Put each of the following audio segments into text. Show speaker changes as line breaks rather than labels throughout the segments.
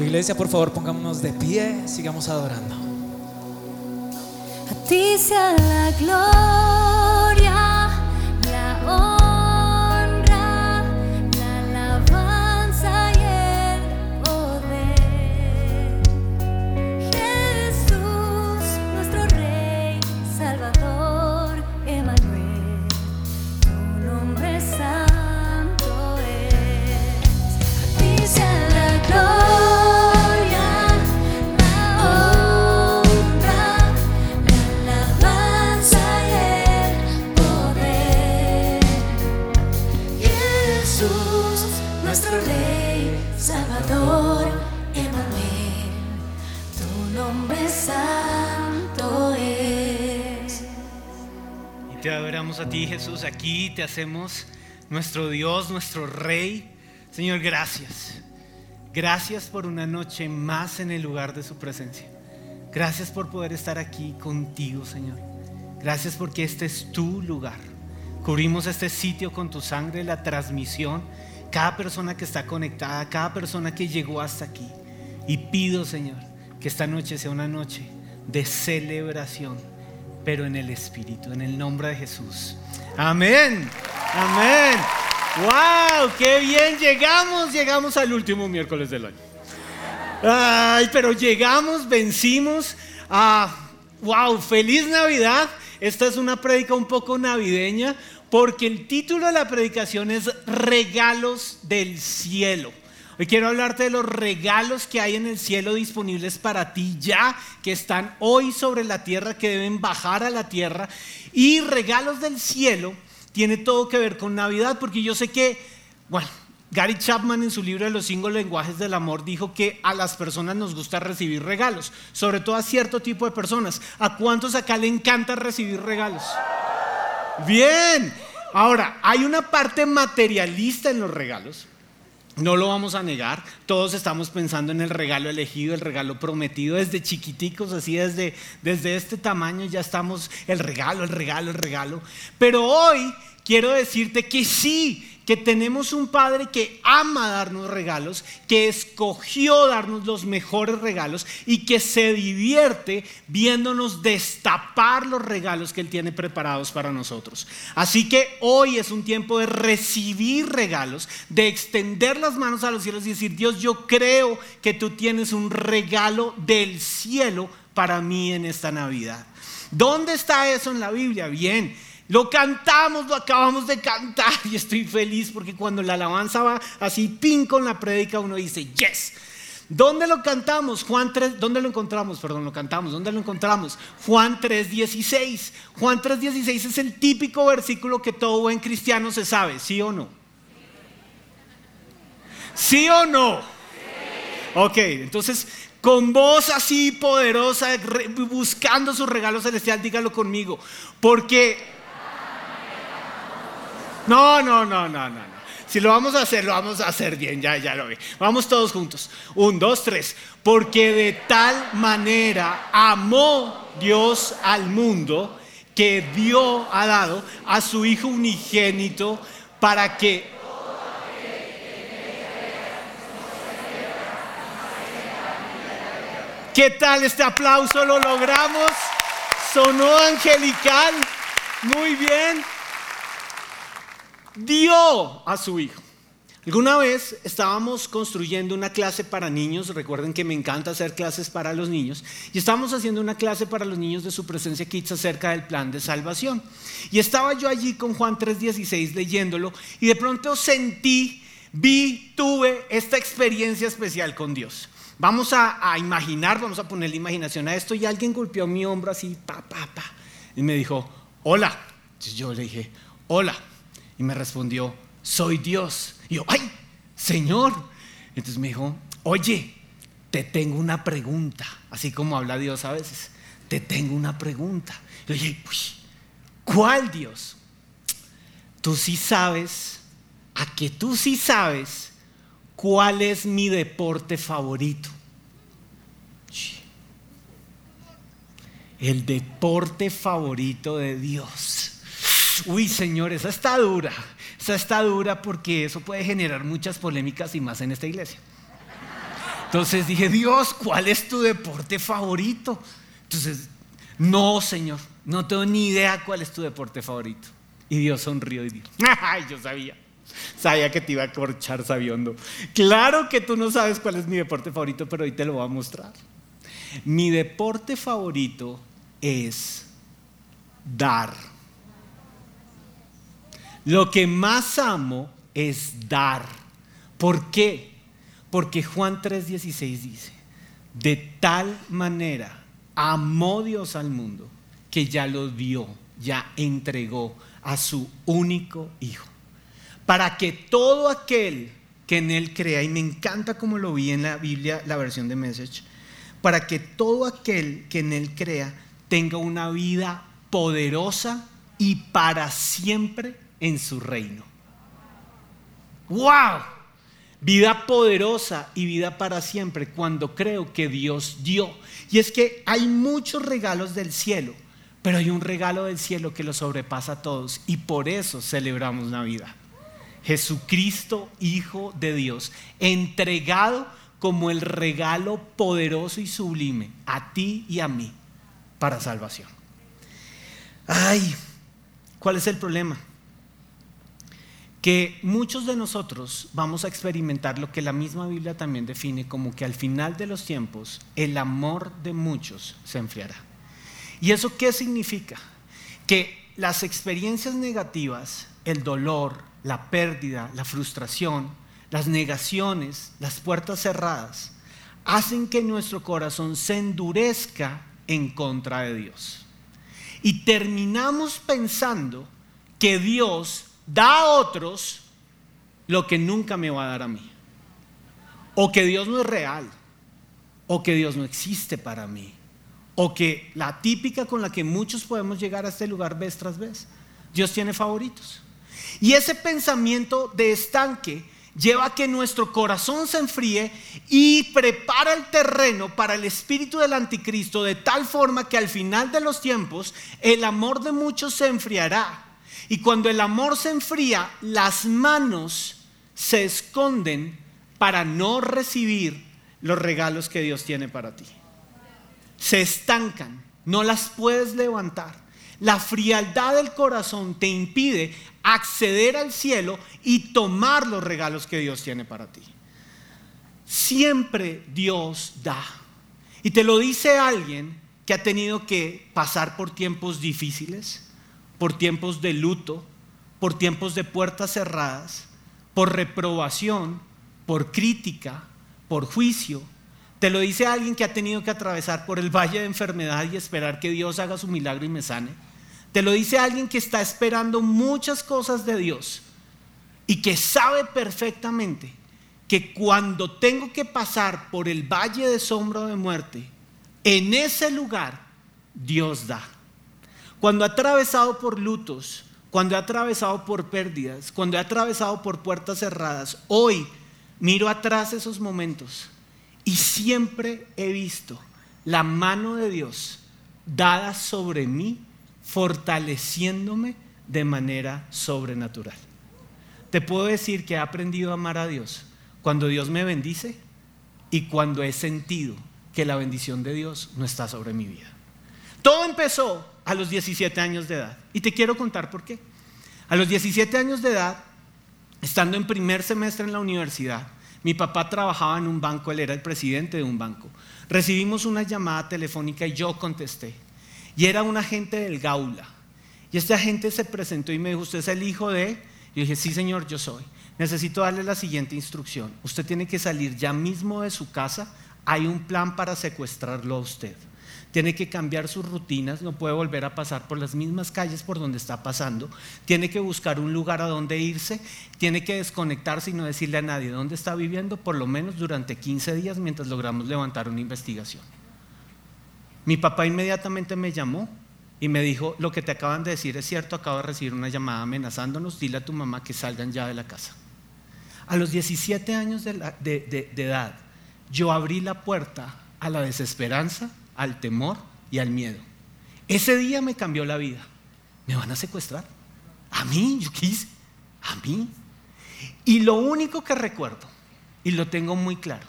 Iglesia, por favor, pongámonos de pie, sigamos adorando.
A ti sea la gloria,
Adoramos a ti, Jesús. Aquí te hacemos nuestro Dios, nuestro Rey. Señor, gracias. Gracias por una noche más en el lugar de su presencia. Gracias por poder estar aquí contigo, Señor. Gracias porque este es tu lugar. Cubrimos este sitio con tu sangre, la transmisión, cada persona que está conectada, cada persona que llegó hasta aquí. Y pido, Señor, que esta noche sea una noche de celebración, pero en el Espíritu, en el nombre de Jesús. Amén. Amén. ¡Wow! ¡Qué bien! Llegamos, llegamos al último miércoles del año. Ay, pero llegamos, vencimos. Wow, feliz Navidad. Esta es una prédica un poco navideña porque el título de la predicación es Regalos del cielo. Quiero hablarte de los regalos que hay en el cielo disponibles para ti ya, que están hoy sobre la tierra, que deben bajar a la tierra. Y regalos del cielo tiene todo que ver con Navidad, porque yo sé que, bueno, Gary Chapman en su libro de los cinco lenguajes del amor dijo que a las personas nos gusta recibir regalos, sobre todo a cierto tipo de personas. ¿A cuántos acá le encanta recibir regalos? Bien. Ahora, hay una parte materialista en los regalos. No lo vamos a negar, todos estamos pensando en el regalo elegido, el regalo prometido, desde chiquiticos, así desde, desde este tamaño ya estamos, el regalo, el regalo, el regalo. Pero hoy quiero decirte que sí, que tenemos un Padre que ama darnos regalos, que escogió darnos los mejores regalos y que se divierte viéndonos destapar los regalos que Él tiene preparados para nosotros. Así que hoy es un tiempo de recibir regalos, de extender las manos a los cielos y decir, Dios, yo creo que tú tienes un regalo del cielo para mí en esta Navidad. ¿Dónde está eso en la Biblia? Bien. Lo cantamos, lo acabamos de cantar y estoy feliz porque cuando la alabanza va así pin con la prédica uno dice, yes. ¿Dónde lo cantamos? Juan 3, ¿dónde lo encontramos? Perdón, lo cantamos. ¿Dónde lo encontramos? Juan 3:16. Juan 3:16 es el típico versículo que todo buen cristiano se sabe, ¿sí o no? ¿Sí o no? Ok, entonces con voz así poderosa, buscando su regalo celestial, dígalo conmigo. Porque no, no, no, no, no. Si lo vamos a hacer, lo vamos a hacer bien, ya, ya lo vi. Vamos todos juntos. Un, dos, tres. Porque de tal manera amó Dios al mundo que dio, ha dado a su Hijo unigénito para que ¿Qué tal este aplauso? Lo logramos. Sonó angelical. Muy bien. Dio a su hijo. Alguna vez estábamos construyendo una clase para niños, recuerden que me encanta hacer clases para los niños, y estábamos haciendo una clase para los niños de su presencia Kids acerca del plan de salvación. Y estaba yo allí con Juan 3:16 leyéndolo, y de pronto sentí, vi, tuve esta experiencia especial con Dios. Vamos a, imaginar, vamos a poner la imaginación a esto, y alguien golpeó mi hombro así, pa, pa, pa, y me dijo, hola. Yo le dije, hola. Y me respondió, soy Dios. Y yo, ay, Señor. Entonces me dijo, oye, te tengo una pregunta. Así como habla Dios a veces. Te tengo una pregunta. Y yo dije, "Uy, ¿cuál Dios? Tú sí sabes, a que tú sí sabes cuál es mi deporte favorito. El deporte favorito de Dios. Uy, Señor, esa está dura. Esa está dura porque eso puede generar muchas polémicas y más en esta iglesia. Entonces dije, Dios, ¿cuál es tu deporte favorito? Entonces, no, Señor, no tengo ni idea cuál es tu deporte favorito. Y Dios sonrió y dijo, ay, yo sabía. Sabía que te iba a corchar sabiondo. Claro que tú no sabes cuál es mi deporte favorito, pero hoy te lo voy a mostrar. Mi deporte favorito es dar. Lo que más amo es dar. ¿Por qué? Porque Juan 3:16 dice, de tal manera amó Dios al mundo que ya lo dio, ya entregó a su único Hijo. Para que todo aquel que en Él crea, y me encanta como lo vi en la Biblia, la versión de Message, para que todo aquel que en Él crea tenga una vida poderosa y para siempre en su reino. ¡Wow! Vida poderosa y vida para siempre cuando creo que Dios dio. Y es que hay muchos regalos del cielo, pero hay un regalo del cielo que lo sobrepasa a todos y por eso celebramos Navidad. Jesucristo, Hijo de Dios, entregado como el regalo poderoso y sublime a ti y a mí para salvación. Ay, ¿cuál es el problema? Que muchos de nosotros vamos a experimentar lo que la misma Biblia también define como que al final de los tiempos el amor de muchos se enfriará. ¿Y eso qué significa? Que las experiencias negativas, el dolor, la pérdida, la frustración, las negaciones, las puertas cerradas, hacen que nuestro corazón se endurezca en contra de Dios. Y terminamos pensando que Dios da a otros lo que nunca me va a dar a mí. O que Dios no es real. O que Dios no existe para mí. O que la típica con la que muchos podemos llegar a este lugar vez tras vez. Dios tiene favoritos. Y ese pensamiento de estanque lleva a que nuestro corazón se enfríe y prepara el terreno para el espíritu del anticristo de tal forma que al final de los tiempos el amor de muchos se enfriará y cuando el amor se enfría, las manos se esconden para no recibir los regalos que Dios tiene para ti. Se estancan, no las puedes levantar. La frialdad del corazón te impide acceder al cielo y tomar los regalos que Dios tiene para ti. Siempre Dios da. Y te lo dice alguien que ha tenido que pasar por tiempos difíciles, por tiempos de luto, por tiempos de puertas cerradas, por reprobación, por crítica, por juicio. Te lo dice alguien que ha tenido que atravesar por el valle de enfermedad y esperar que Dios haga su milagro y me sane. Te lo dice alguien que está esperando muchas cosas de Dios y que sabe perfectamente que cuando tengo que pasar por el valle de sombra de muerte, en ese lugar Dios da. Cuando he atravesado por lutos, cuando he atravesado por pérdidas, cuando he atravesado por puertas cerradas, hoy miro atrás esos momentos y siempre he visto la mano de Dios dada sobre mí, fortaleciéndome de manera sobrenatural. Te puedo decir que he aprendido a amar a Dios cuando Dios me bendice y cuando he sentido que la bendición de Dios no está sobre mi vida. Todo empezó a los 17 años de edad. Y te quiero contar por qué. A los 17 años de edad, estando en primer semestre en la universidad, mi papá trabajaba en un banco, él era el presidente de un banco. Recibimos una llamada telefónica y yo contesté. Y era un agente del Gaula. Y este agente se presentó y me dijo, ¿usted es el hijo de? Yo dije, sí señor, yo soy. Necesito darle la siguiente instrucción. Usted tiene que salir ya mismo de su casa. Hay un plan para secuestrarlo a usted tiene que cambiar sus rutinas, no puede volver a pasar por las mismas calles por donde está pasando, tiene que buscar un lugar a donde irse, tiene que desconectarse y no decirle a nadie dónde está viviendo, por lo menos durante 15 días mientras logramos levantar una investigación. Mi papá inmediatamente me llamó y me dijo, lo que te acaban de decir es cierto, acabo de recibir una llamada amenazándonos, dile a tu mamá que salgan ya de la casa. A los 17 años de, de edad, yo abrí la puerta a la desesperanza al temor y al miedo. Ese día me cambió la vida. ¿Me van a secuestrar? ¿A mí? ¿Yo qué hice? ¿A mí? Y lo único que recuerdo, y lo tengo muy claro,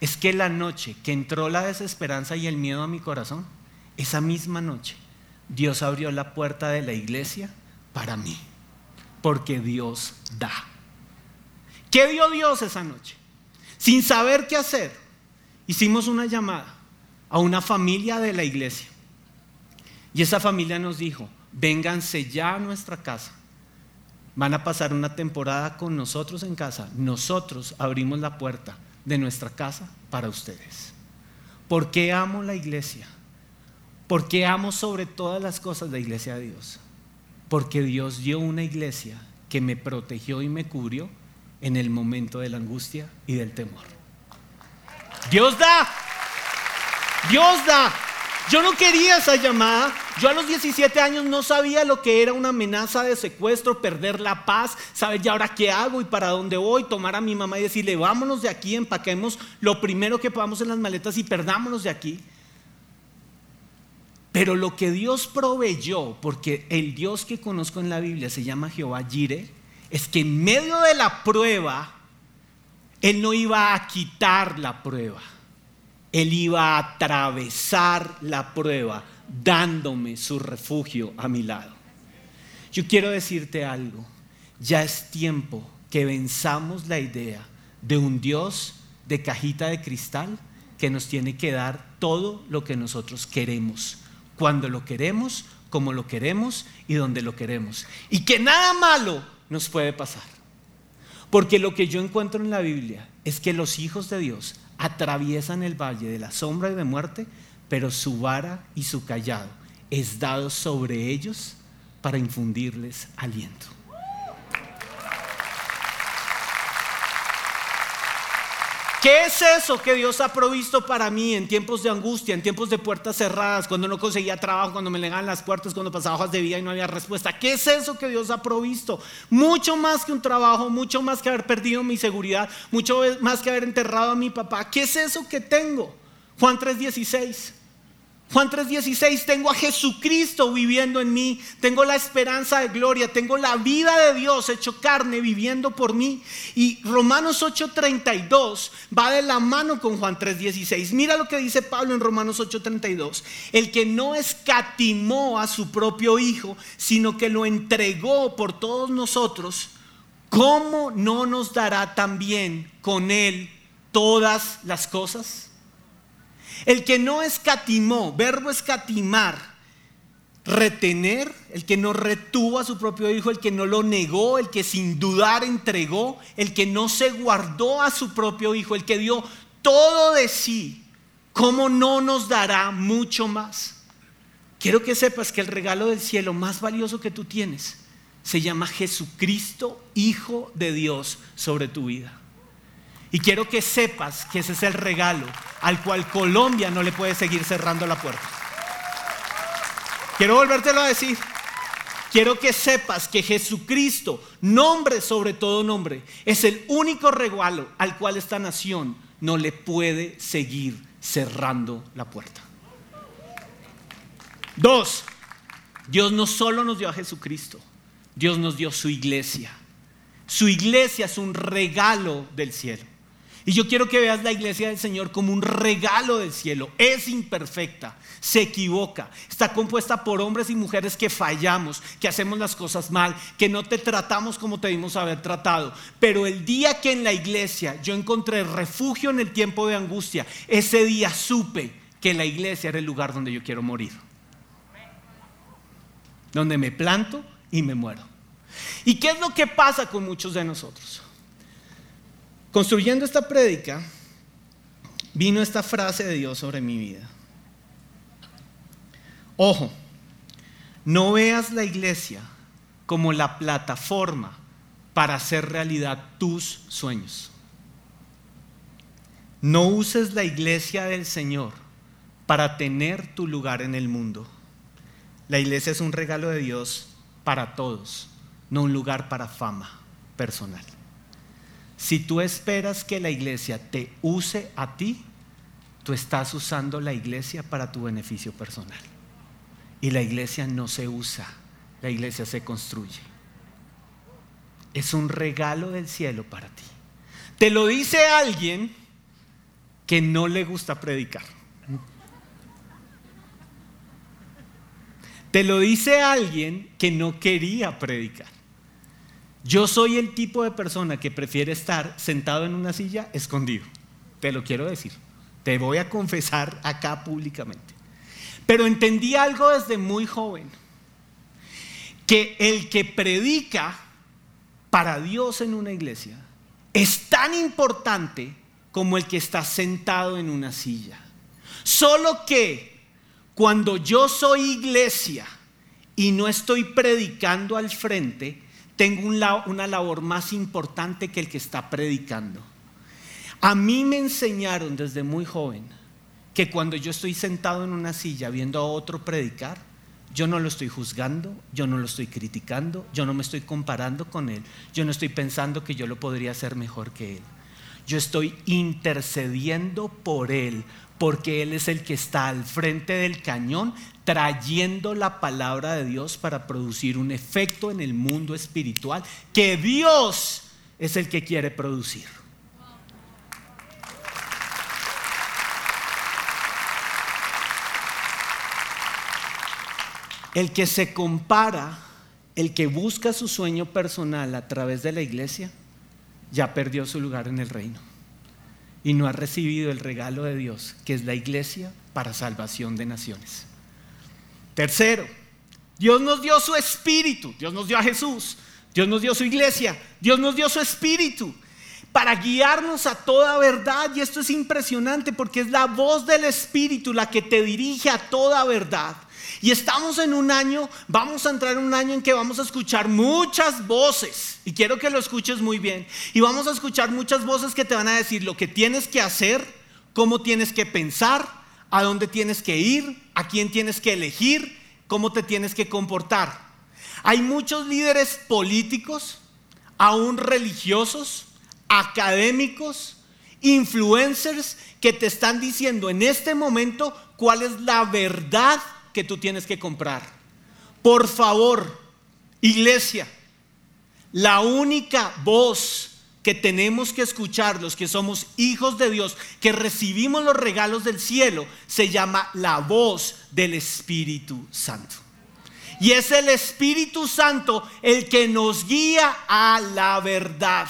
es que la noche que entró la desesperanza y el miedo a mi corazón, esa misma noche, Dios abrió la puerta de la iglesia para mí, porque Dios da. ¿Qué dio Dios esa noche? Sin saber qué hacer, hicimos una llamada a una familia de la iglesia. Y esa familia nos dijo, vénganse ya a nuestra casa. Van a pasar una temporada con nosotros en casa. Nosotros abrimos la puerta de nuestra casa para ustedes. ¿Por qué amo la iglesia? Porque amo sobre todas las cosas la iglesia de Dios. Porque Dios dio una iglesia que me protegió y me cubrió en el momento de la angustia y del temor. Dios da. Dios da. Yo no quería esa llamada. Yo a los 17 años no sabía lo que era una amenaza de secuestro, perder la paz, saber ya ahora qué hago y para dónde voy, tomar a mi mamá y decirle, vámonos de aquí, empaquemos lo primero que podamos en las maletas y perdámonos de aquí. Pero lo que Dios proveyó, porque el Dios que conozco en la Biblia se llama Jehová Jireh, es que en medio de la prueba, Él no iba a quitar la prueba él iba a atravesar la prueba dándome su refugio a mi lado. Yo quiero decirte algo, ya es tiempo que venzamos la idea de un Dios de cajita de cristal que nos tiene que dar todo lo que nosotros queremos, cuando lo queremos, como lo queremos y donde lo queremos. Y que nada malo nos puede pasar. Porque lo que yo encuentro en la Biblia es que los hijos de Dios atraviesan el valle de la sombra y de muerte, pero su vara y su callado es dado sobre ellos para infundirles aliento. ¿Qué es eso que Dios ha provisto para mí en tiempos de angustia, en tiempos de puertas cerradas, cuando no conseguía trabajo, cuando me negaban las puertas, cuando pasaba hojas de vida y no había respuesta? ¿Qué es eso que Dios ha provisto? Mucho más que un trabajo, mucho más que haber perdido mi seguridad, mucho más que haber enterrado a mi papá. ¿Qué es eso que tengo? Juan 3:16. Juan 3:16, tengo a Jesucristo viviendo en mí, tengo la esperanza de gloria, tengo la vida de Dios hecho carne viviendo por mí. Y Romanos 8:32 va de la mano con Juan 3:16. Mira lo que dice Pablo en Romanos 8:32. El que no escatimó a su propio Hijo, sino que lo entregó por todos nosotros, ¿cómo no nos dará también con él todas las cosas? El que no escatimó, verbo escatimar, retener, el que no retuvo a su propio hijo, el que no lo negó, el que sin dudar entregó, el que no se guardó a su propio hijo, el que dio todo de sí, ¿cómo no nos dará mucho más? Quiero que sepas que el regalo del cielo más valioso que tú tienes se llama Jesucristo, Hijo de Dios, sobre tu vida. Y quiero que sepas que ese es el regalo al cual Colombia no le puede seguir cerrando la puerta. Quiero volvértelo a decir. Quiero que sepas que Jesucristo, nombre sobre todo nombre, es el único regalo al cual esta nación no le puede seguir cerrando la puerta. Dos, Dios no solo nos dio a Jesucristo, Dios nos dio su iglesia. Su iglesia es un regalo del cielo. Y yo quiero que veas la iglesia del Señor como un regalo del cielo. Es imperfecta, se equivoca, está compuesta por hombres y mujeres que fallamos, que hacemos las cosas mal, que no te tratamos como te dimos haber tratado. Pero el día que en la iglesia yo encontré refugio en el tiempo de angustia, ese día supe que la iglesia era el lugar donde yo quiero morir. Donde me planto y me muero. ¿Y qué es lo que pasa con muchos de nosotros? Construyendo esta prédica, vino esta frase de Dios sobre mi vida. Ojo, no veas la iglesia como la plataforma para hacer realidad tus sueños. No uses la iglesia del Señor para tener tu lugar en el mundo. La iglesia es un regalo de Dios para todos, no un lugar para fama personal. Si tú esperas que la iglesia te use a ti, tú estás usando la iglesia para tu beneficio personal. Y la iglesia no se usa, la iglesia se construye. Es un regalo del cielo para ti. Te lo dice alguien que no le gusta predicar. Te lo dice alguien que no quería predicar. Yo soy el tipo de persona que prefiere estar sentado en una silla escondido. Te lo quiero decir. Te voy a confesar acá públicamente. Pero entendí algo desde muy joven. Que el que predica para Dios en una iglesia es tan importante como el que está sentado en una silla. Solo que cuando yo soy iglesia y no estoy predicando al frente, tengo una labor más importante que el que está predicando. A mí me enseñaron desde muy joven que cuando yo estoy sentado en una silla viendo a otro predicar, yo no lo estoy juzgando, yo no lo estoy criticando, yo no me estoy comparando con él, yo no estoy pensando que yo lo podría hacer mejor que él. Yo estoy intercediendo por él, porque Él es el que está al frente del cañón trayendo la palabra de Dios para producir un efecto en el mundo espiritual que Dios es el que quiere producir. El que se compara, el que busca su sueño personal a través de la iglesia, ya perdió su lugar en el reino y no ha recibido el regalo de Dios, que es la iglesia para salvación de naciones. Tercero, Dios nos dio su espíritu, Dios nos dio a Jesús, Dios nos dio su iglesia, Dios nos dio su espíritu para guiarnos a toda verdad. Y esto es impresionante porque es la voz del espíritu la que te dirige a toda verdad. Y estamos en un año, vamos a entrar en un año en que vamos a escuchar muchas voces. Y quiero que lo escuches muy bien. Y vamos a escuchar muchas voces que te van a decir lo que tienes que hacer, cómo tienes que pensar, a dónde tienes que ir, a quién tienes que elegir, cómo te tienes que comportar. Hay muchos líderes políticos, aún religiosos, académicos, influencers que te están diciendo en este momento cuál es la verdad que tú tienes que comprar. Por favor, iglesia, la única voz que tenemos que escuchar los que somos hijos de Dios, que recibimos los regalos del cielo, se llama la voz del Espíritu Santo. Y es el Espíritu Santo el que nos guía a la verdad.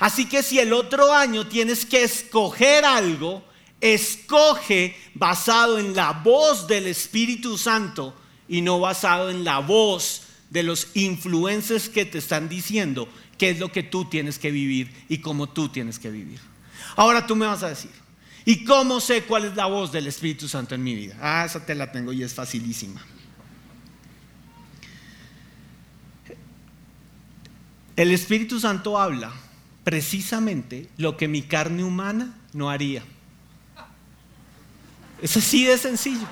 Así que si el otro año tienes que escoger algo, escoge basado en la voz del Espíritu Santo y no basado en la voz de los influencers que te están diciendo qué es lo que tú tienes que vivir y cómo tú tienes que vivir. Ahora tú me vas a decir, ¿y cómo sé cuál es la voz del Espíritu Santo en mi vida? Ah, esa te la tengo y es facilísima. El Espíritu Santo habla precisamente lo que mi carne humana no haría. Es así de sencillo.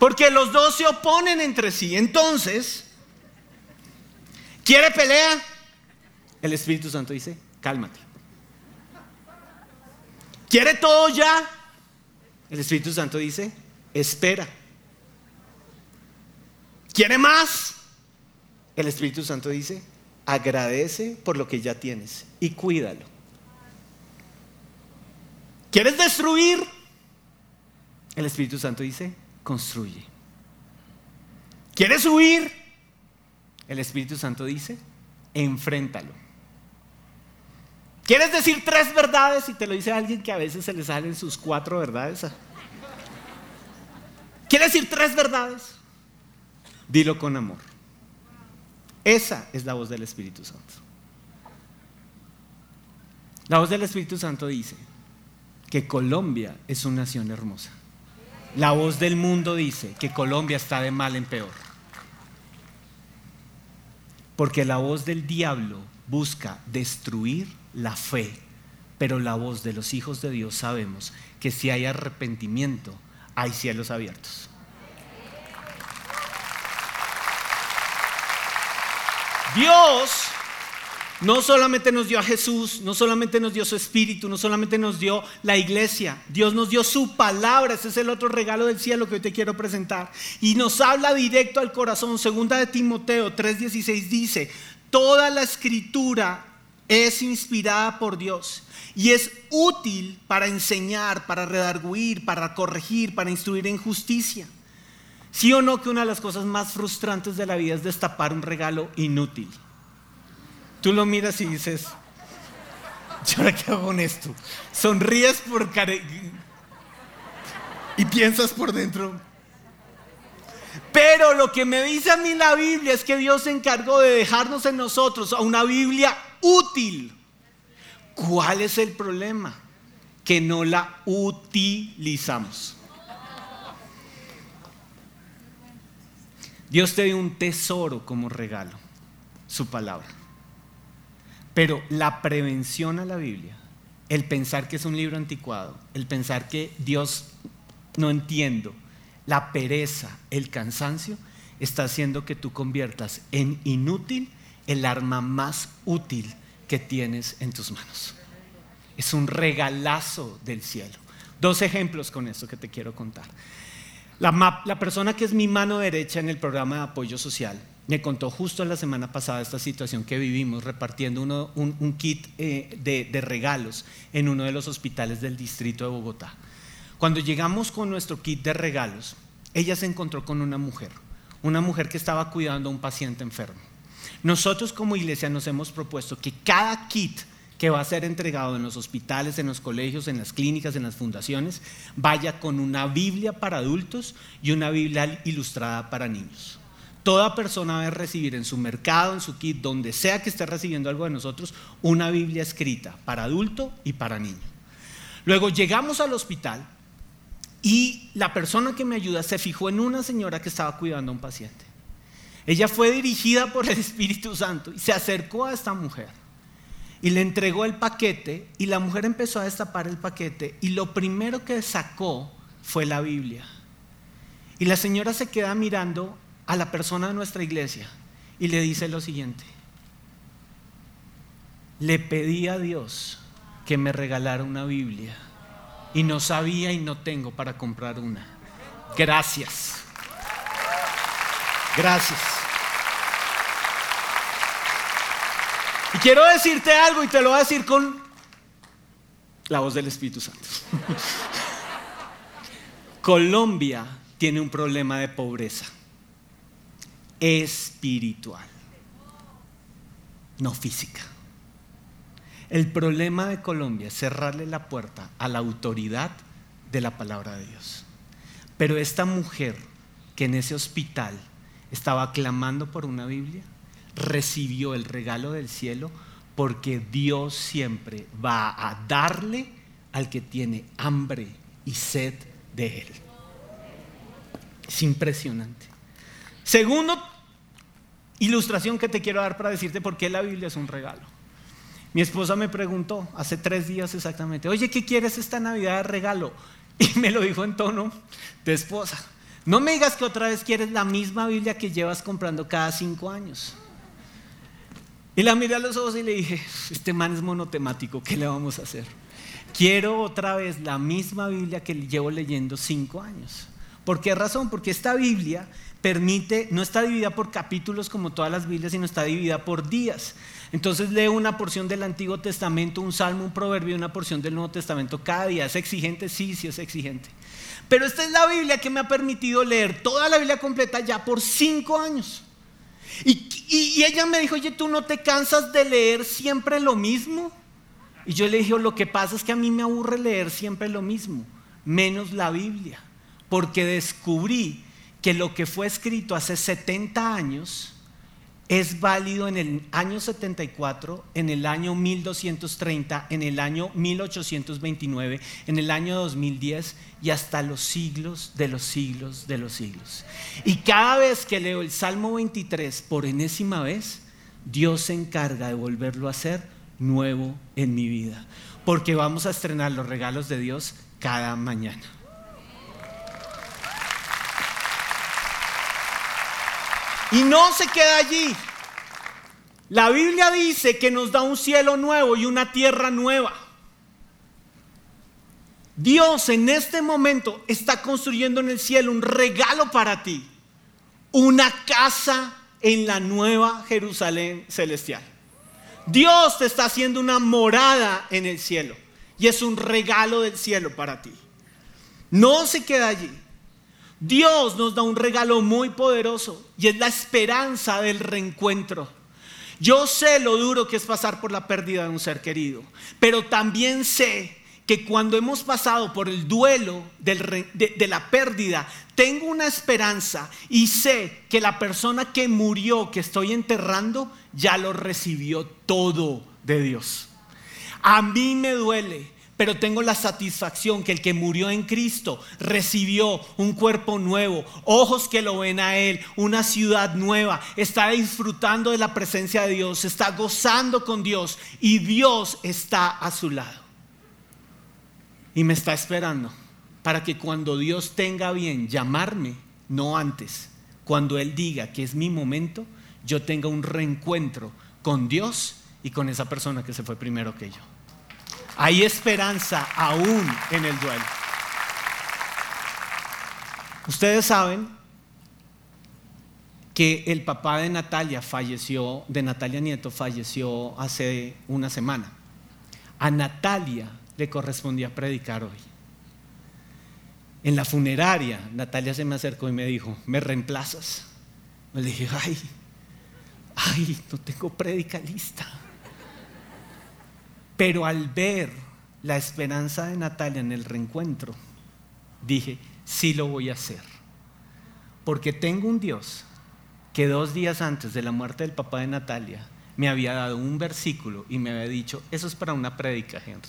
Porque los dos se oponen entre sí. Entonces, ¿quiere pelea? El Espíritu Santo dice, cálmate. ¿Quiere todo ya? El Espíritu Santo dice, espera. ¿Quiere más? El Espíritu Santo dice, agradece por lo que ya tienes y cuídalo. ¿Quieres destruir? El Espíritu Santo dice, construye. ¿Quieres huir? El Espíritu Santo dice, enfréntalo. ¿Quieres decir tres verdades? Y te lo dice alguien que a veces se le salen sus cuatro verdades. ¿Quieres decir tres verdades? Dilo con amor. Esa es la voz del Espíritu Santo. La voz del Espíritu Santo dice que Colombia es una nación hermosa. La voz del mundo dice que Colombia está de mal en peor. Porque la voz del diablo busca destruir la fe, pero la voz de los hijos de Dios sabemos que si hay arrepentimiento, hay cielos abiertos. Dios no solamente nos dio a Jesús, no solamente nos dio su espíritu, no solamente nos dio la iglesia, Dios nos dio su palabra, ese es el otro regalo del cielo que hoy te quiero presentar. Y nos habla directo al corazón. Segunda de Timoteo 3:16 dice, toda la escritura es inspirada por Dios y es útil para enseñar, para redarguir, para corregir, para instruir en justicia. ¿Sí o no que una de las cosas más frustrantes de la vida es destapar un regalo inútil? Tú lo miras y dices, ¿yo ahora qué hago con esto? Sonríes por care... y piensas por dentro. Pero lo que me dice a mí la Biblia es que Dios se encargó de dejarnos en nosotros a una Biblia útil. ¿Cuál es el problema? Que no la utilizamos. Dios te dio un tesoro como regalo, su palabra. Pero la prevención a la Biblia, el pensar que es un libro anticuado, el pensar que Dios no entiendo, la pereza, el cansancio, está haciendo que tú conviertas en inútil el arma más útil que tienes en tus manos. Es un regalazo del cielo. Dos ejemplos con esto que te quiero contar. La, persona que es mi mano derecha en el programa de apoyo social me contó justo la semana pasada esta situación que vivimos repartiendo un, kit eh, de regalos en uno de los hospitales del distrito de Bogotá. Cuando llegamos con nuestro kit de regalos, ella se encontró con una mujer, una mujer que estaba cuidando a un paciente enfermo. Nosotros como iglesia nos hemos propuesto que cada kit que va a ser entregado en los hospitales, en los colegios, en las clínicas, en las fundaciones, vaya con una Biblia para adultos y una Biblia ilustrada para niños. Toda persona a recibir en su mercado, en su kit, donde sea que esté recibiendo algo de nosotros, una Biblia escrita para adulto y para niño. Luego llegamos al hospital y la persona que me ayuda se fijó en una señora que estaba cuidando a un paciente. Ella fue dirigida por el Espíritu Santo y se acercó a esta mujer y le entregó el paquete y la mujer empezó a destapar el paquete y lo primero que sacó fue la Biblia. Y la señora se queda mirando a la persona de nuestra iglesia y le dice lo siguiente, le pedí a Dios que me regalara una Biblia y no sabía y no tengo para comprar una. Gracias. Gracias. Y quiero decirte algo y te lo voy a decir con la voz del Espíritu Santo. Colombia tiene un problema de pobreza espiritual, no física. El problema de Colombia es cerrarle la puerta a la autoridad de la palabra de Dios. Pero esta mujer que en ese hospital estaba clamando por una Biblia, recibió el regalo del cielo porque Dios siempre va a darle al que tiene hambre y sed de Él. Es impresionante. Segundo ilustración que te quiero dar para decirte por qué la Biblia es un regalo. Mi esposa me preguntó hace tres días exactamente, oye, ¿qué quieres esta Navidad de regalo? Y me lo dijo en tono de esposa. No me digas que otra vez quieres la misma Biblia que llevas comprando cada cinco años. Y la miré a los ojos y le dije, este man es monotemático, ¿qué le vamos a hacer? Quiero otra vez la misma Biblia que llevo leyendo cinco años. ¿Por qué razón? Porque esta Biblia permite, no está dividida por capítulos como todas las Biblias, sino está dividida por días. Entonces leo una porción del Antiguo Testamento, un salmo, un proverbio, una porción del Nuevo Testamento cada día. ¿Es exigente? Sí, sí es exigente. Pero esta es la Biblia que me ha permitido leer toda la Biblia completa ya por cinco años. Y, ella me dijo, oye, ¿tú no te cansas de leer siempre lo mismo? Y yo le dije, lo que pasa es que a mí me aburre leer siempre lo mismo, menos la Biblia, porque descubrí que lo que fue escrito hace 70 años es válido en el año 74, en el año 1230, en el año 1829, en el año 2010 y hasta los siglos de los siglos de los siglos. Y cada vez que leo el Salmo 23 por enésima vez, Dios se encarga de volverlo a hacer nuevo en mi vida, porque vamos a estrenar los regalos de Dios cada mañana. Y no se queda allí. La Biblia dice que nos da un cielo nuevo y una tierra nueva. Dios en este momento está construyendo en el cielo un regalo para ti. Una casa en la nueva Jerusalén celestial. Dios te está haciendo una morada en el cielo y es un regalo del cielo para ti. No se queda allí. Dios nos da un regalo muy poderoso y es la esperanza del reencuentro. Yo sé lo duro que es pasar por la pérdida de un ser querido, pero también sé que cuando hemos pasado por el duelo de, la pérdida, tengo una esperanza y sé que la persona que murió, que estoy enterrando, ya lo recibió todo de Dios. A mí me duele, pero tengo la satisfacción que el que murió en Cristo recibió un cuerpo nuevo, ojos que lo ven a Él, una ciudad nueva, está disfrutando de la presencia de Dios, está gozando con Dios y Dios está a su lado. Y me está esperando para que cuando Dios tenga bien llamarme, no antes, cuando Él diga que es mi momento, yo tenga un reencuentro con Dios y con esa persona que se fue primero que yo. Hay esperanza aún en el duelo. Ustedes saben que el papá de Natalia falleció, de Natalia Nieto falleció hace una semana. A Natalia le correspondía predicar hoy. En la funeraria, Natalia se me acercó y me dijo, ¿me reemplazas? Le dije, ay, ay, no tengo prédica lista. Pero al ver la esperanza de Natalia en el reencuentro, dije, sí lo voy a hacer. Porque tengo un Dios que dos días antes de la muerte del papá de Natalia me había dado un versículo y me había dicho, eso es para una prédica, Henry.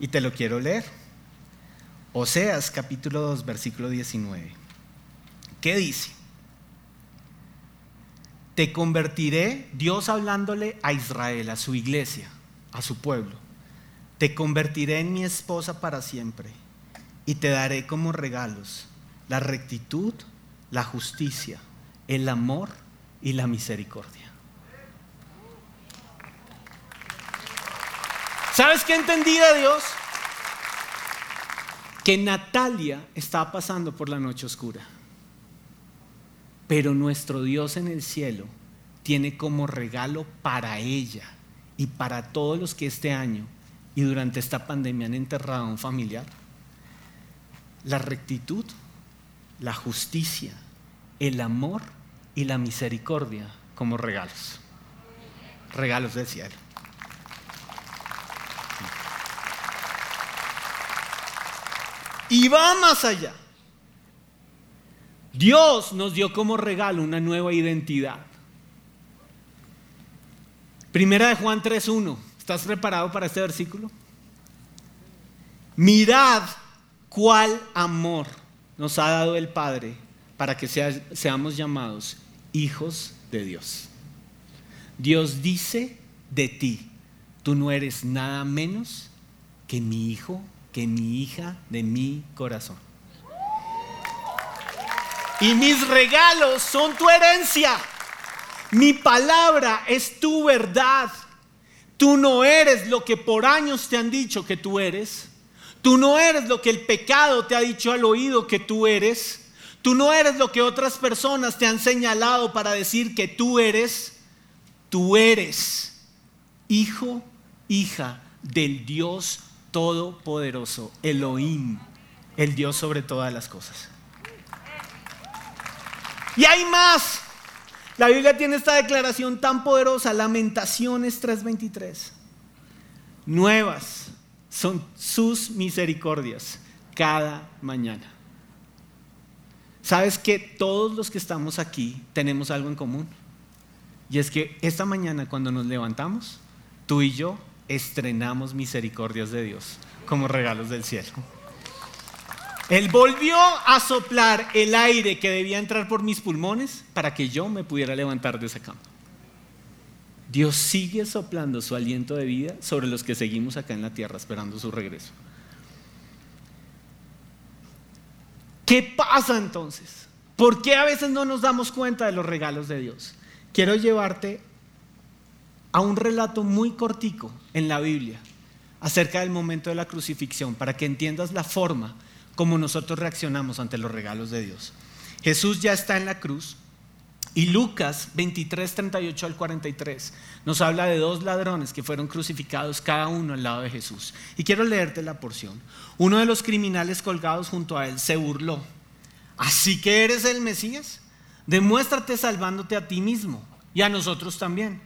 Y te lo quiero leer. Oseas capítulo 2, versículo 19. ¿Qué dice? Te convertiré, Dios hablándole a Israel, a su iglesia, a su pueblo. Te convertiré en mi esposa para siempre y te daré como regalos la rectitud, la justicia, el amor y la misericordia. ¿Sabes qué entendí Dios? Que Natalia estaba pasando por la noche oscura. Pero nuestro Dios en el cielo tiene como regalo para ella y para todos los que este año y durante esta pandemia han enterrado a un familiar la rectitud, la justicia, el amor y la misericordia como regalos. Regalos del cielo. Y va más allá. Dios nos dio como regalo una nueva identidad. Primera de Juan 3.1. ¿Estás preparado para este versículo? Mirad cuál amor nos ha dado el Padre para que seamos llamados hijos de Dios. Dios dice de ti, tú no eres nada menos que mi hijo que mi hija de mi corazón. Y mis regalos son tu herencia. Mi palabra es tu verdad. Tú no eres lo que por años te han dicho que tú eres. Tú no eres lo que el pecado te ha dicho al oído que tú eres. Tú no eres lo que otras personas te han señalado para decir que tú eres. Tú eres hijo, hija del Dios todopoderoso, Elohim, el Dios sobre todas las cosas. Y hay más. La Biblia tiene esta declaración tan poderosa, Lamentaciones 3:23. Nuevas son sus misericordias cada mañana. ¿Sabes que todos los que estamos aquí tenemos algo en común? Y es que esta mañana cuando nos levantamos, tú y yo estrenamos misericordias de Dios como regalos del cielo. Él volvió a soplar el aire que debía entrar por mis pulmones para que yo me pudiera levantar de esa cama. Dios sigue soplando su aliento de vida sobre los que seguimos acá en la tierra esperando su regreso. ¿Qué pasa entonces? ¿Por qué a veces no nos damos cuenta de los regalos de Dios? Quiero llevarte a un relato muy cortico en la Biblia acerca del momento de la crucifixión para que entiendas la forma como nosotros reaccionamos ante los regalos de Dios. Jesús ya está en la cruz Y Lucas 23, 38 al 43 nos habla de dos ladrones que fueron crucificados cada uno al lado de Jesús. Y quiero leerte la porción. Uno de los criminales colgados junto a él se burló. ¿Así que eres el Mesías? Demuéstrate salvándote a ti mismo y a nosotros también.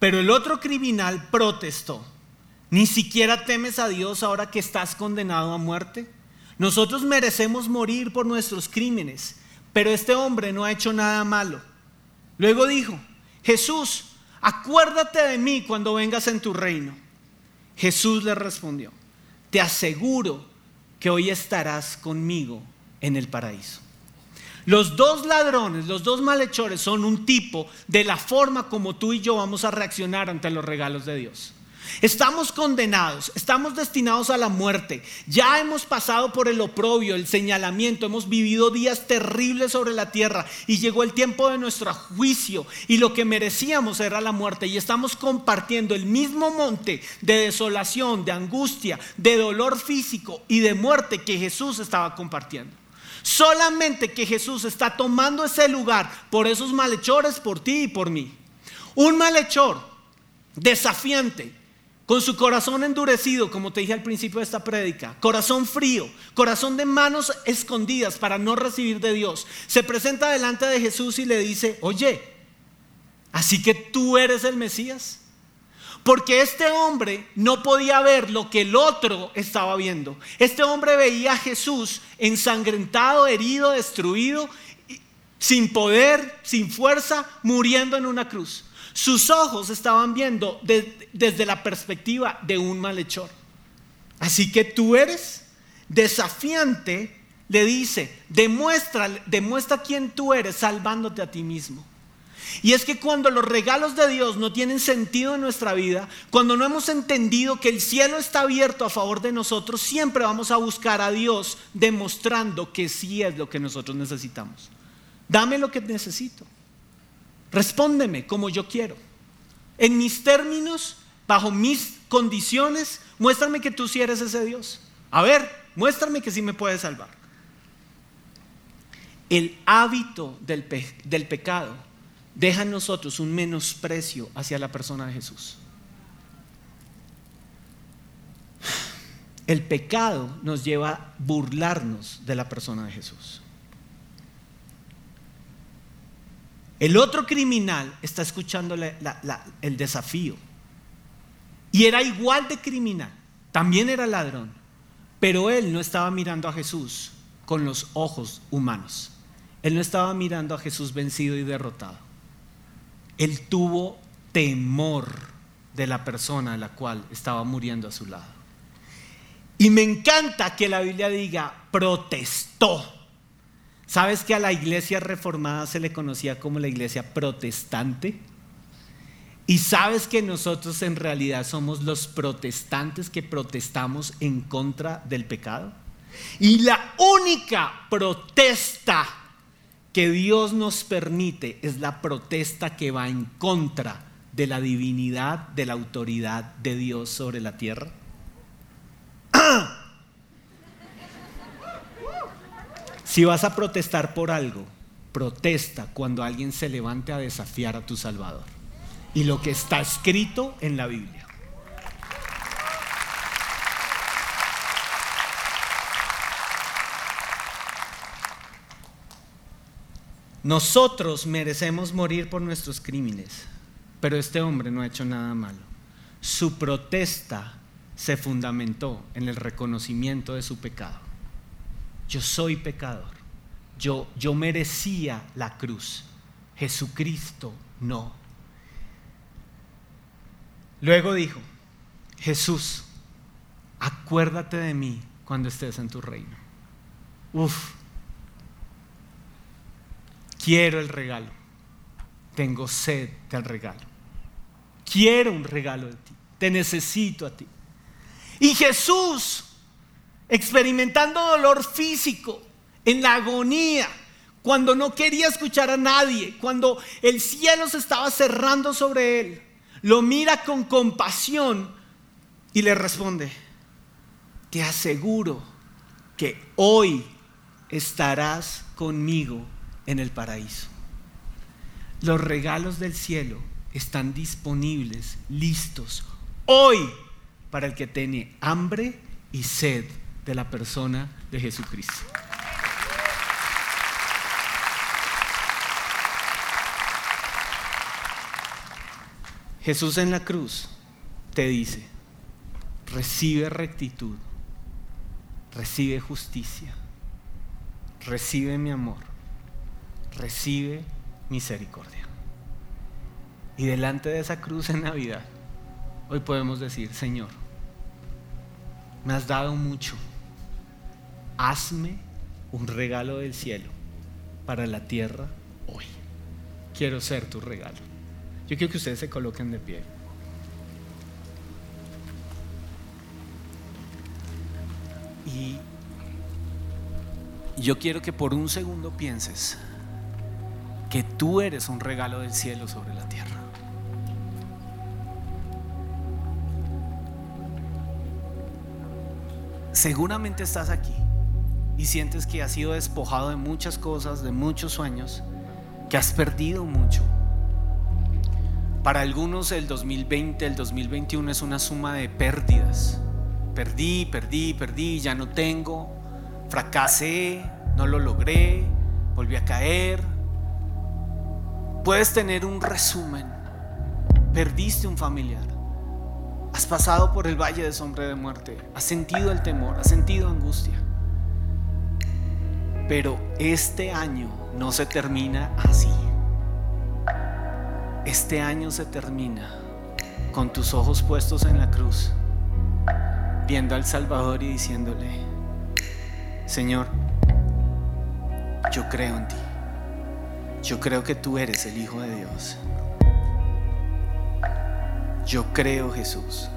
Pero el otro criminal protestó. ¿Ni siquiera temes a Dios ahora que estás condenado a muerte? Nosotros merecemos morir por nuestros crímenes pero este hombre no ha hecho nada malo. Luego dijo, Jesús, acuérdate de mí cuando vengas en tu reino. Jesús le respondió, te aseguro que hoy estarás conmigo en el paraíso. Los dos ladrones, los dos malhechores son un tipo de la forma como tú y yo vamos a reaccionar ante los regalos de Dios. Estamos condenados, estamos destinados a la muerte. Ya hemos pasado por el oprobio, el señalamiento, hemos vivido días terribles sobre la tierra y llegó el tiempo de nuestro juicio y lo que merecíamos era la muerte y estamos compartiendo el mismo monte de desolación, de angustia, de dolor físico y de muerte que Jesús estaba compartiendo. Solamente que Jesús está tomando ese lugar por esos malhechores, por ti y por mí. Un malhechor desafiante, con su corazón endurecido, como te dije al principio de esta prédica, corazón frío, corazón de manos escondidas para no recibir de Dios, se presenta delante de Jesús y le dice, oye, así que tú eres el Mesías. Porque este hombre no podía ver lo que el otro estaba viendo. Este hombre veía a Jesús ensangrentado, herido, destruido, sin poder, sin fuerza, muriendo en una cruz. Sus ojos estaban viendo desde la perspectiva de un malhechor. Así que tú eres desafiante, le dice, demuestra, demuestra quién tú eres salvándote a ti mismo. Y es que cuando los regalos de Dios no tienen sentido en nuestra vida, cuando no hemos entendido que el cielo está abierto a favor de nosotros, siempre vamos a buscar a Dios demostrando que sí es lo que nosotros necesitamos. Dame lo que necesito. Respóndeme como yo quiero. En mis términos, bajo mis condiciones, muéstrame que tú sí eres ese Dios. A ver, muéstrame que sí me puedes salvar. El hábito del, del pecado deja en nosotros un menosprecio hacia la persona de Jesús. El pecado nos lleva a burlarnos de la persona de Jesús. El otro criminal está escuchando el desafío. Y era igual de criminal. También era ladrón. Pero él no estaba mirando a Jesús con los ojos humanos. Él no estaba mirando a Jesús vencido y derrotado. Él tuvo temor de la persona a la cual estaba muriendo a su lado. Y me encanta que la Biblia diga, protestó. ¿Sabes que a la iglesia reformada se le conocía como la iglesia protestante? Y sabes que nosotros en realidad somos los protestantes que protestamos en contra del pecado. Y la única protesta que Dios nos permite es la protesta que va en contra de la divinidad, de la autoridad de Dios sobre la tierra. Si vas a protestar por algo, protesta cuando alguien se levante a desafiar a tu Salvador. Y lo que está escrito en la Biblia. Nosotros merecemos morir por nuestros crímenes, pero este hombre no ha hecho nada malo. Su protesta se fundamentó en el reconocimiento de su pecado yo soy pecador. Yo, yo merecía la cruz. Jesucristo no. Luego dijo, Jesús, acuérdate de mí cuando estés en tu reino. Uf, quiero el regalo. Tengo sed del regalo. Quiero un regalo de ti. Te necesito a ti. Y Jesús experimentando dolor físico, en la agonía, cuando no quería escuchar a nadie, cuando el cielo se estaba cerrando sobre él, lo mira con compasión y le responde, te aseguro que hoy estarás conmigo en el paraíso. Los regalos del cielo están disponibles, listos, hoy para el que tiene hambre y sed de la persona de Jesucristo. Jesús en la cruz te dice, recibe rectitud, recibe justicia, recibe mi amor, recibe misericordia. Y delante de esa cruz en Navidad, hoy podemos decir, Señor, me has dado mucho, hazme un regalo del cielo para la tierra hoy. Quiero ser tu regalo. Yo quiero que ustedes se coloquen de pie. Y yo quiero que por un segundo pienses que tú eres un regalo del cielo sobre la tierra. Seguramente estás aquí y sientes que has sido despojado de muchas cosas, de muchos sueños, que has perdido mucho. Para algunos el 2020, el 2021 es una suma de pérdidas. Perdí, perdí, perdí, ya no tengo, fracasé, no lo logré, volví a caer. Puedes tener un resumen. Perdiste un familiar. Has pasado por el valle de sombra de muerte. Has sentido el temor, has sentido angustia. Pero este año no se termina así. Este año se termina con tus ojos puestos en la cruz, viendo al Salvador y diciéndole, Señor, yo creo en ti. Yo creo que tú eres el Hijo de Dios. Yo creo, Jesús,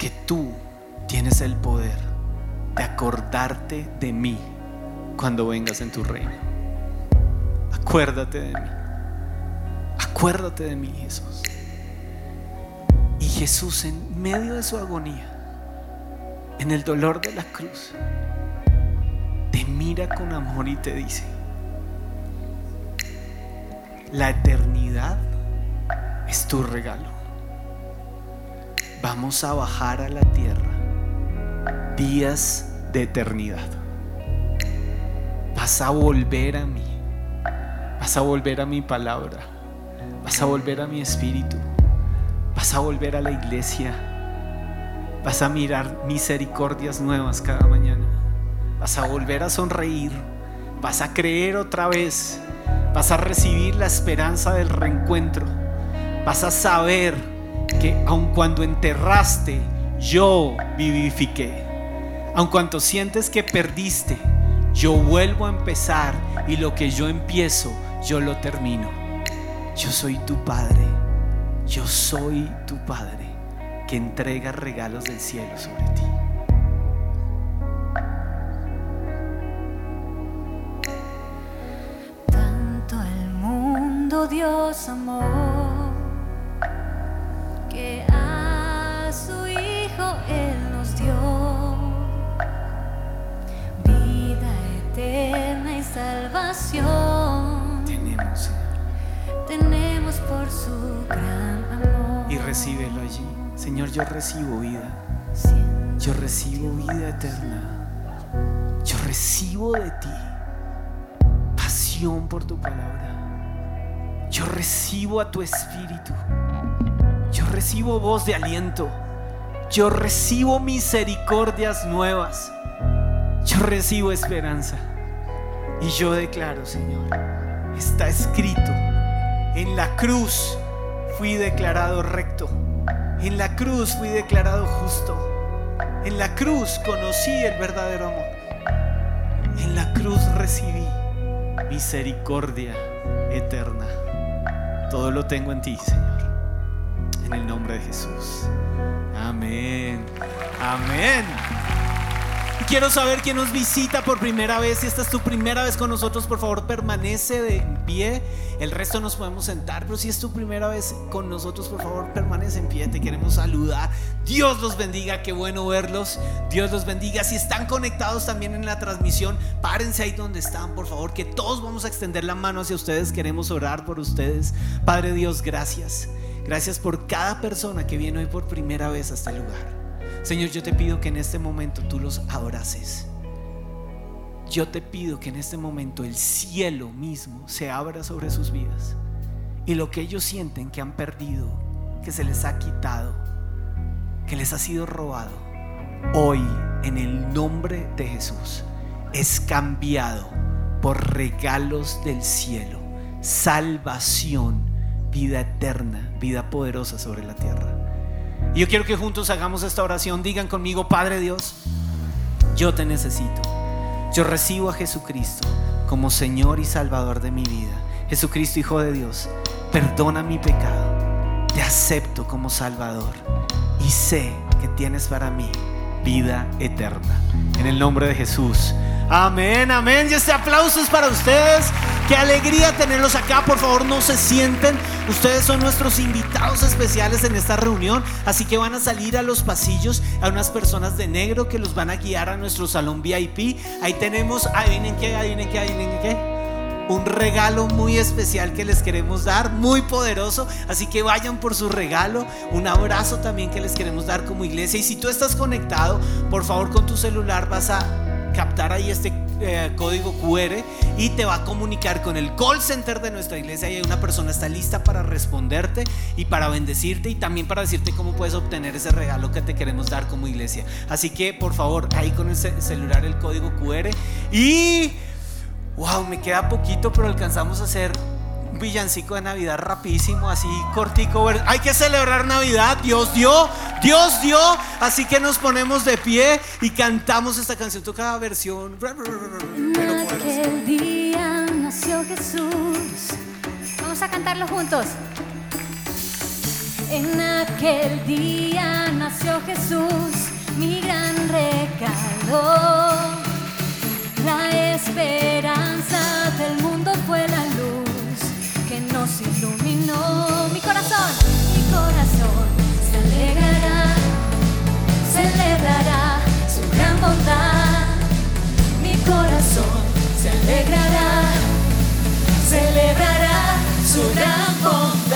que tú tienes el poder de acordarte de mí cuando vengas en tu reino. Acuérdate de mí. Acuérdate de mí, Jesús. Y Jesús en medio de su agonía, en el dolor de la cruz, te mira con amor y te dice, la eternidad es tu regalo vamos a bajar a la tierra días de eternidad. Vas a volver a mí. Vas a volver a mi palabra. Vas a volver a mi espíritu. Vas a volver a la iglesia. Vas a mirar misericordias nuevas cada mañana. Vas a volver a sonreír. Vas a creer otra vez. Vas a recibir la esperanza del reencuentro. Vas a saber que aun cuando enterraste, yo vivifiqué. Aun cuando sientes que perdiste, yo vuelvo a empezar y lo que yo empiezo, yo lo termino. Yo soy tu Padre, yo soy tu Padre que entrega regalos del cielo sobre ti.
Tanto el mundo Dios amó Y
recíbelo allí. Señor, yo recibo vida. Yo recibo vida eterna. Yo recibo de ti pasión por tu palabra. Yo recibo a tu espíritu. Yo recibo voz de aliento. Yo recibo misericordias nuevas. Yo recibo esperanza. Y yo declaro, Señor, está escrito, en la cruz fui declarado recto. En la cruz fui declarado justo. En la cruz conocí el verdadero amor. En la cruz recibí misericordia eterna. Todo lo tengo en ti, Señor. En el nombre de Jesús. Amén. Amén. Quiero saber quién nos visita por primera vez. Si esta es tu primera vez con nosotros, por favor, permanece de pie. El resto nos podemos sentar, pero si es tu primera vez con nosotros, por favor, permanece en pie. Te queremos saludar. Dios los bendiga, qué bueno verlos. Dios los bendiga. Si están conectados también en la transmisión, párense ahí donde están, por favor, que todos vamos a extender la mano hacia ustedes. Queremos orar por ustedes. Padre Dios, gracias. Gracias por cada persona que viene hoy por primera vez a este lugar. Señor, yo te pido que en este momento tú los abraces. Yo te pido que en este momento el cielo mismo se abra sobre sus vidas. Y lo que ellos sienten que han perdido, que se les ha quitado, que les ha sido robado, hoy en el nombre de Jesús es cambiado por regalos del cielo, salvación, vida eterna, vida poderosa sobre la tierra. Y yo quiero que juntos hagamos esta oración. Digan conmigo, Padre Dios, yo te necesito. Yo recibo a Jesucristo como Señor y Salvador de mi vida. Jesucristo, Hijo de Dios, perdona mi pecado. Te acepto como Salvador y sé que tienes para mí vida eterna. En el nombre de Jesús. Amén, amén. Y este aplauso es para ustedes. Qué alegría tenerlos acá. Por favor, no se sienten. Ustedes son nuestros invitados especiales en esta reunión. Así que van a salir a los pasillos a unas personas de negro que los van a guiar a nuestro salón VIP. Ahí tenemos, adivinen qué, adivinen qué, adivinen qué un regalo muy especial que les queremos dar, muy poderoso. Así que vayan por su regalo, un abrazo también que les queremos dar como iglesia. Y si tú estás conectado, por favor con tu celular vas a captar ahí este eh, código QR y te va a comunicar con el call center de nuestra iglesia y una persona está lista para responderte y para bendecirte y también para decirte cómo puedes obtener ese regalo que te queremos dar como iglesia. Así que por favor, ahí con el celular el código QR y wow, me queda poquito, pero alcanzamos a hacer un villancico de Navidad rapidísimo, así cortico. Hay que celebrar Navidad, Dios dio, Dios dio, así que nos ponemos de pie y cantamos esta canción, toca versión.
En aquel día nació Jesús. Vamos a cantarlo juntos. En aquel día nació Jesús, mi gran regalo. La esperanza celebrará su gran bondad. Mi corazón se alegrará, celebrará su gran bondad.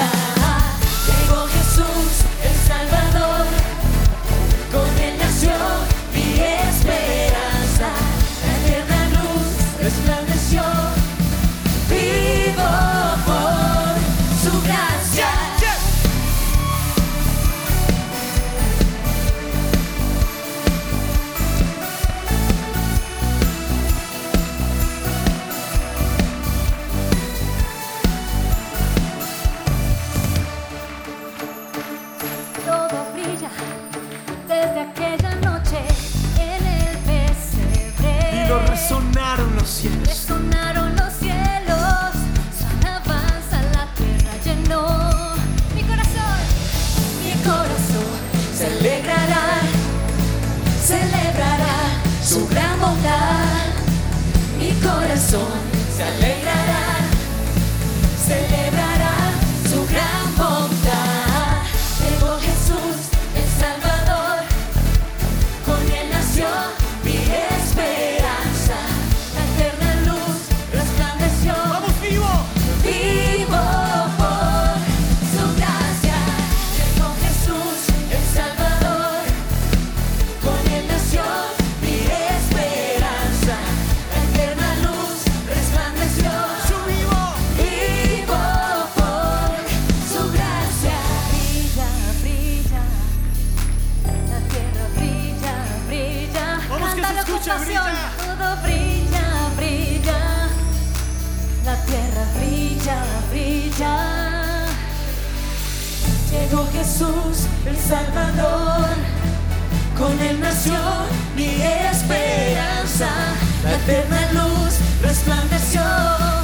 La eterna luz resplandeció.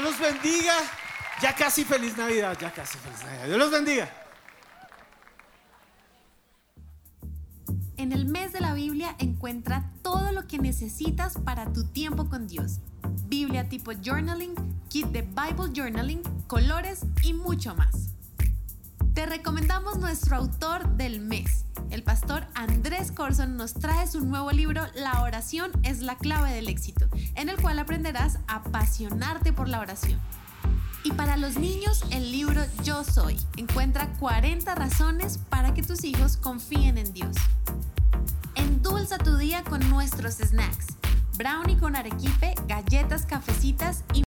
Dios los bendiga. Ya casi feliz Navidad, ya casi feliz Navidad. Dios los bendiga.
En el mes de la Biblia encuentra todo lo que necesitas para tu tiempo con Dios. Biblia tipo journaling, kit de Bible journaling, colores y mucho más. Te recomendamos nuestro autor del mes. El pastor Andrés Corson nos trae su nuevo libro La oración es la clave del éxito, en el cual aprenderás a apasionarte por la oración. Y para los niños, el libro Yo Soy encuentra 40 razones para que tus hijos confíen en Dios. Endulza tu día con nuestros snacks. Brownie con arequipe, galletas, cafecitas y